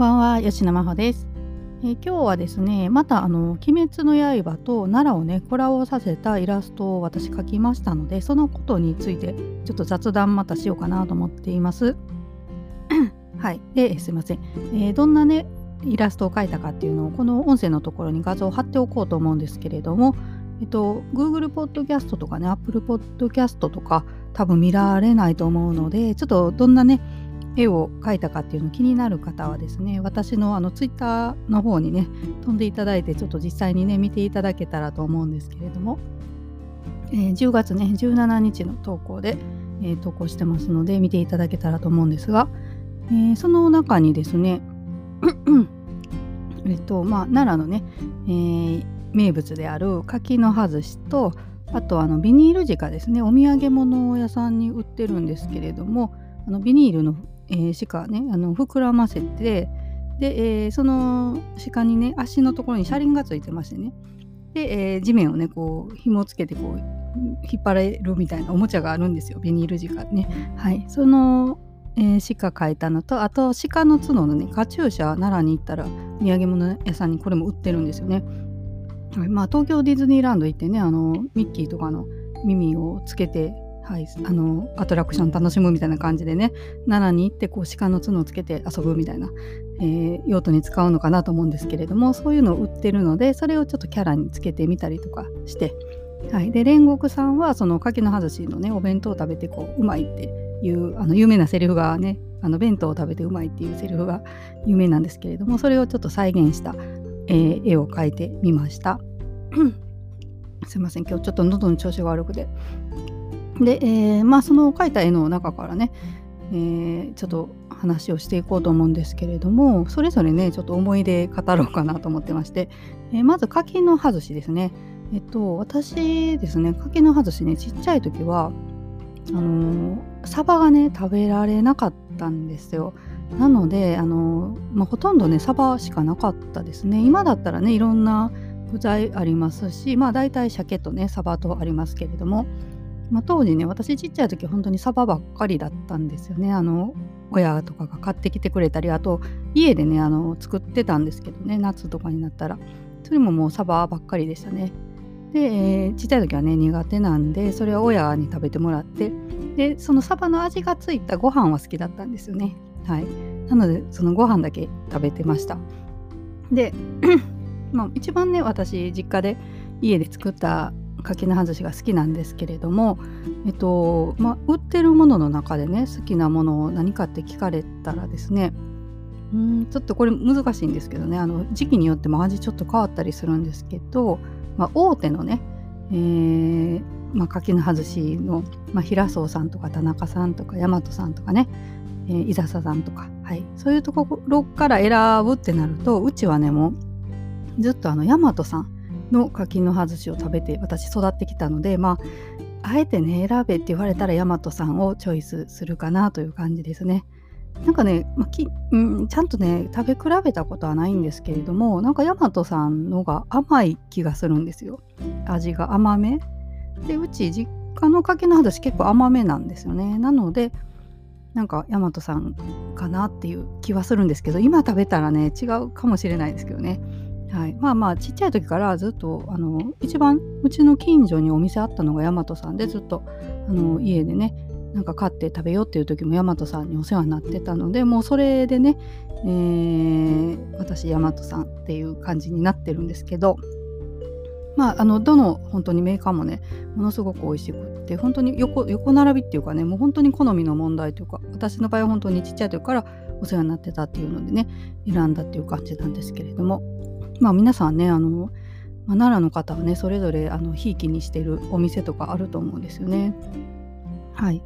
ばんは吉野真帆です、えー、今日はですねまたあの「鬼滅の刃」と奈良をねコラボさせたイラストを私描きましたのでそのことについてちょっと雑談またしようかなと思っています。はい。ですいません、えー、どんなねイラストを描いたかっていうのをこの音声のところに画像を貼っておこうと思うんですけれどもえっと Google ポッドキャストとかね Apple ポッドキャストとか多分見られないと思うのでちょっとどんなね絵を描いたかっていうの気になる方はですね私のあのツイッターの方にね飛んでいただいてちょっと実際にね見ていただけたらと思うんですけれども、えー、10月ね17日の投稿で、えー、投稿してますので見ていただけたらと思うんですが、えー、その中にですね えっとまあ奈良のね、えー、名物である柿の外しとあとあのビニール鹿ですねお土産物屋さんに売ってるんですけれどもあのビニールのえー、鹿ねあの膨らませてで、えー、その鹿にね足のところに車輪がついてましてね。で、えー、地面をねこう紐をつけてこう引っ張れるみたいなおもちゃがあるんですよ。ビニール鹿ね。はい。その、えー、鹿描いたのとあと鹿の角のねカチューシャ奈良に行ったら土産物屋さんにこれも売ってるんですよね。まあ東京ディズニーランド行ってねあのミッキーとかの耳をつけてはい、あのアトラクション楽しむみたいな感じでね奈良に行ってこう鹿の角をつけて遊ぶみたいな、えー、用途に使うのかなと思うんですけれどもそういうのを売ってるのでそれをちょっとキャラにつけてみたりとかして、はい、で煉獄さんはその柿の外しのねお弁当を食べてこううまいっていうあの有名なセリフがねあの弁当を食べてうまいっていうセリフが有名なんですけれどもそれをちょっと再現した、えー、絵を描いてみました。すいません今日ちょっと喉の調子が悪くてで、えー、まあその描いた絵の中からね、えー、ちょっと話をしていこうと思うんですけれどもそれぞれねちょっと思い出語ろうかなと思ってまして、えー、まず柿の外しですね。えっと私ですね柿の外しねちっちゃい時はあのー、サバがね食べられなかったんですよ。なのであのー、まあ、ほとんどねサバしかなかったですね。今だったらねいろんな具材ありますしまあ大体鮭とねサバとありますけれどもまあ、当時ね私ちっちゃい時本当にサバばっかりだったんですよね。あの親とかが買ってきてくれたりあと家でねあの作ってたんですけどね夏とかになったら。それももうサバばっかりでしたね。で、えー、ちっちゃい時はね苦手なんでそれは親に食べてもらって。でそのサバの味がついたご飯は好きだったんですよね。はい。なのでそのご飯だけ食べてました。で まあ一番ね私実家で家で作った柿の外しが好きなんですけれども、えっとまあ、売ってるものの中でね好きなものを何かって聞かれたらですねうんちょっとこれ難しいんですけどねあの時期によっても味ちょっと変わったりするんですけど、まあ、大手のね、えーまあ、柿の外しの、まあ、平荘さんとか田中さんとか大和さんとかね、えー、伊佐さんとか、はい、そういうところから選ぶってなるとうちはねもうずっとあの大和さんの柿の外しを食べて私育ってきたのでまああえてね選べって言われたら大和さんをチョイスするかなという感じですね。なんかね、まきうん、ちゃんとね食べ比べたことはないんですけれどもなんか大和さんのが甘い気がするんですよ。味が甘め。でうち実家の柿の外し結構甘めなんですよね。なのでなんか大和さんかなっていう気はするんですけど今食べたらね違うかもしれないですけどね。はい、まあまあちっちゃい時からずっとあの一番うちの近所にお店あったのが大和さんでずっとあの家でねなんか買って食べようっていう時も大和さんにお世話になってたのでもうそれでね、えー、私大和さんっていう感じになってるんですけどまああのどの本当にメーカーもねものすごく美味しくって本当に横横並びっていうかねもう本当に好みの問題というか私の場合は本当にちっちゃい時からお世話になってたっていうのでね選んだっていう感じなんですけれどもまあ皆さんねあの、まあ、奈良の方はねそれぞれあのひいきにしてるお店とかあると思うんですよね。はい。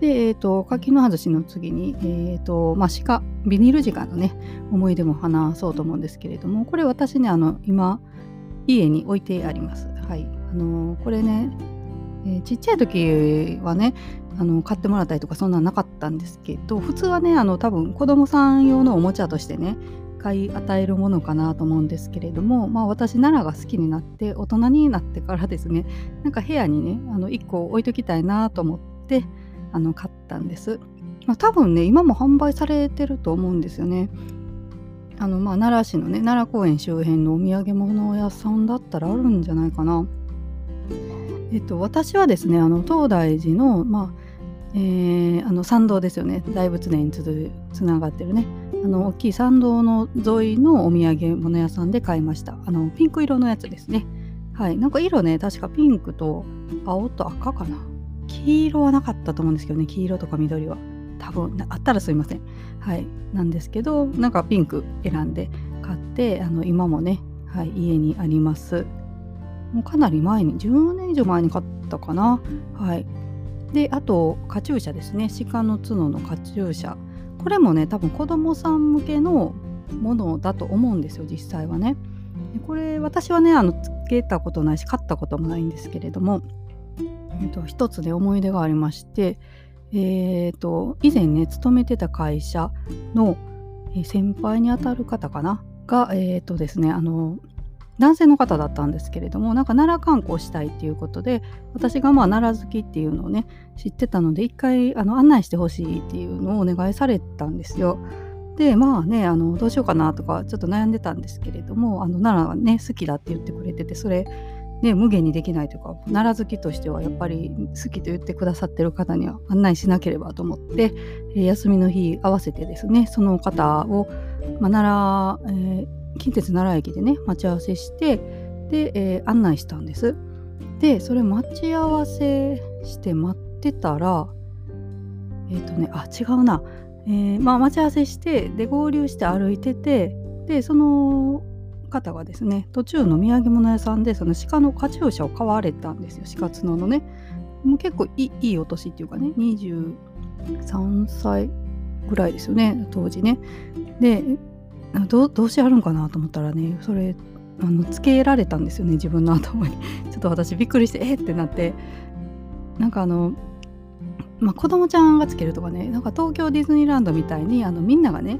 で、えっ、ー、と、柿の外しの次に、えっ、ー、と、まあ、鹿、ビニール鹿のね、思い出も話そうと思うんですけれども、これ私ね、あの、今、家に置いてあります。はい。あのこれね、えー、ちっちゃい時はね、あの買ってもらったりとかそんなんなかったんですけど普通はねあの多分子供さん用のおもちゃとしてね買い与えるものかなと思うんですけれども、まあ、私奈良が好きになって大人になってからですねなんか部屋にねあの1個置いときたいなと思ってあの買ったんです、まあ、多分ね今も販売されてると思うんですよね。あのまあ奈良市のね奈良公園周辺のお土産物屋さんだったらあるんじゃないかな。えっと私はですねあの東大寺のまあえー、あの参道ですよね。大仏殿につつながってるね。あの大きい参道の沿いのお土産物屋さんで買いました。あのピンク色のやつですね。はい。なんか色ね確かピンクと青と赤かな。黄色はなかったと思うんですけどね黄色とか緑は。多分あったらすいません。はい。なんですけどなんかピンク選んで買ってあの今もね、はい、家にあります。もうかなり前に10年以上前に買ったかな。はい。であとカチューシャですね。鹿の角のカチューシャ。これもね多分子供さん向けのものだと思うんですよ実際はね。でこれ私はねあのつけたことないし買ったこともないんですけれども、えっと、一つで思い出がありましてえーと、以前ね勤めてた会社の、先輩にあたる方かな？が、えーとですね、あの男性の方だったんですけれどもなんか奈良観光したいっていうことで私がまあ奈良好きっていうのをね知ってたので一回あの案内してほしいっていうのをお願いされたんですよ。でまあねあのどうしようかなとかちょっと悩んでたんですけれどもあの奈良はね好きだって言ってくれててそれね、無限にできないというか奈良好きとしてはやっぱり好きと言ってくださってる方には案内しなければと思って、え、休みの日合わせてですねその方を、まあ、奈良、えー、近鉄奈良駅でね待ち合わせしてで、えー、案内したんです。でそれ待ち合わせして待ってたらえっ、ー、とねあ違うな、えー、まあ待ち合わせしてで合流して歩いててでその方がですね途中の土産物屋さんでその鹿のカチューシャを買われたんですよ。鹿角のね。もう結構いいお年っていうかね23歳ぐらいですよね当時ね。でどうしてあるんかなと思ったらねそれあのつけられたんですよね自分の頭に。ちょっと私びっくりしてえってなって。なんかあのまあ、子供ちゃんがつけるとかねなんか東京ディズニーランドみたいにあのみんながね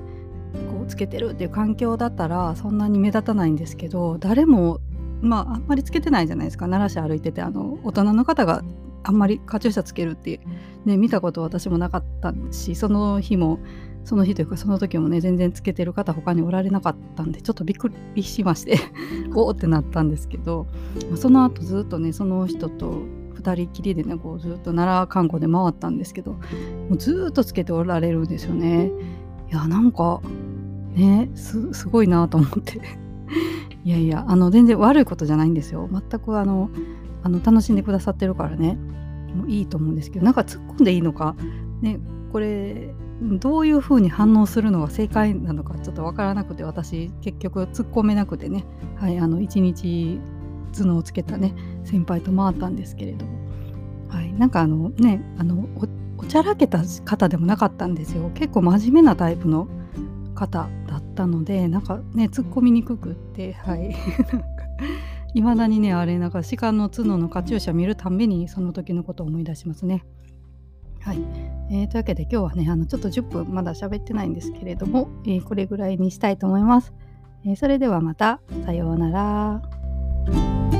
こうつけてるっていう環境だったらそんなに目立たないんですけど誰もまああんまりつけてないじゃないですか。奈良市歩いててあの大人の方があんまりカチューシャつけるって、ね、見たこと私もなかったしその日もその日というかその時もね全然つけてる方他におられなかったんでちょっとびっくりしましておおってなったんですけどその後ずっとねその人と2人きりでねこうずっと奈良観光で回ったんですけどもうずっとつけておられるんですよね。いやなんかねすすごいなと思って。いやいやあの全然悪いことじゃないんですよ。全くあのあの楽しんでくださってるからね。もういいと思うんですけどなんか突っ込んでいいのか？ねこれどういう風に反応するのが正解なのかちょっと分からなくて私結局突っ込めなくてね。はいあの一日角をつけたね先輩と回ったんですけれども。はいなんかあのねあのおちゃらけた方でもなかったんですよ。結構真面目なタイプの方だったのでなんかね突っ込みにくくってはい。いまだにねあれなんか鹿の角のカチューシャ見るたんびにその時のことを思い出しますね。はい、えー、というわけで今日はねあのちょっと10分まだ喋ってないんですけれども、えー、これぐらいにしたいと思います。えー、それではまたさようなら。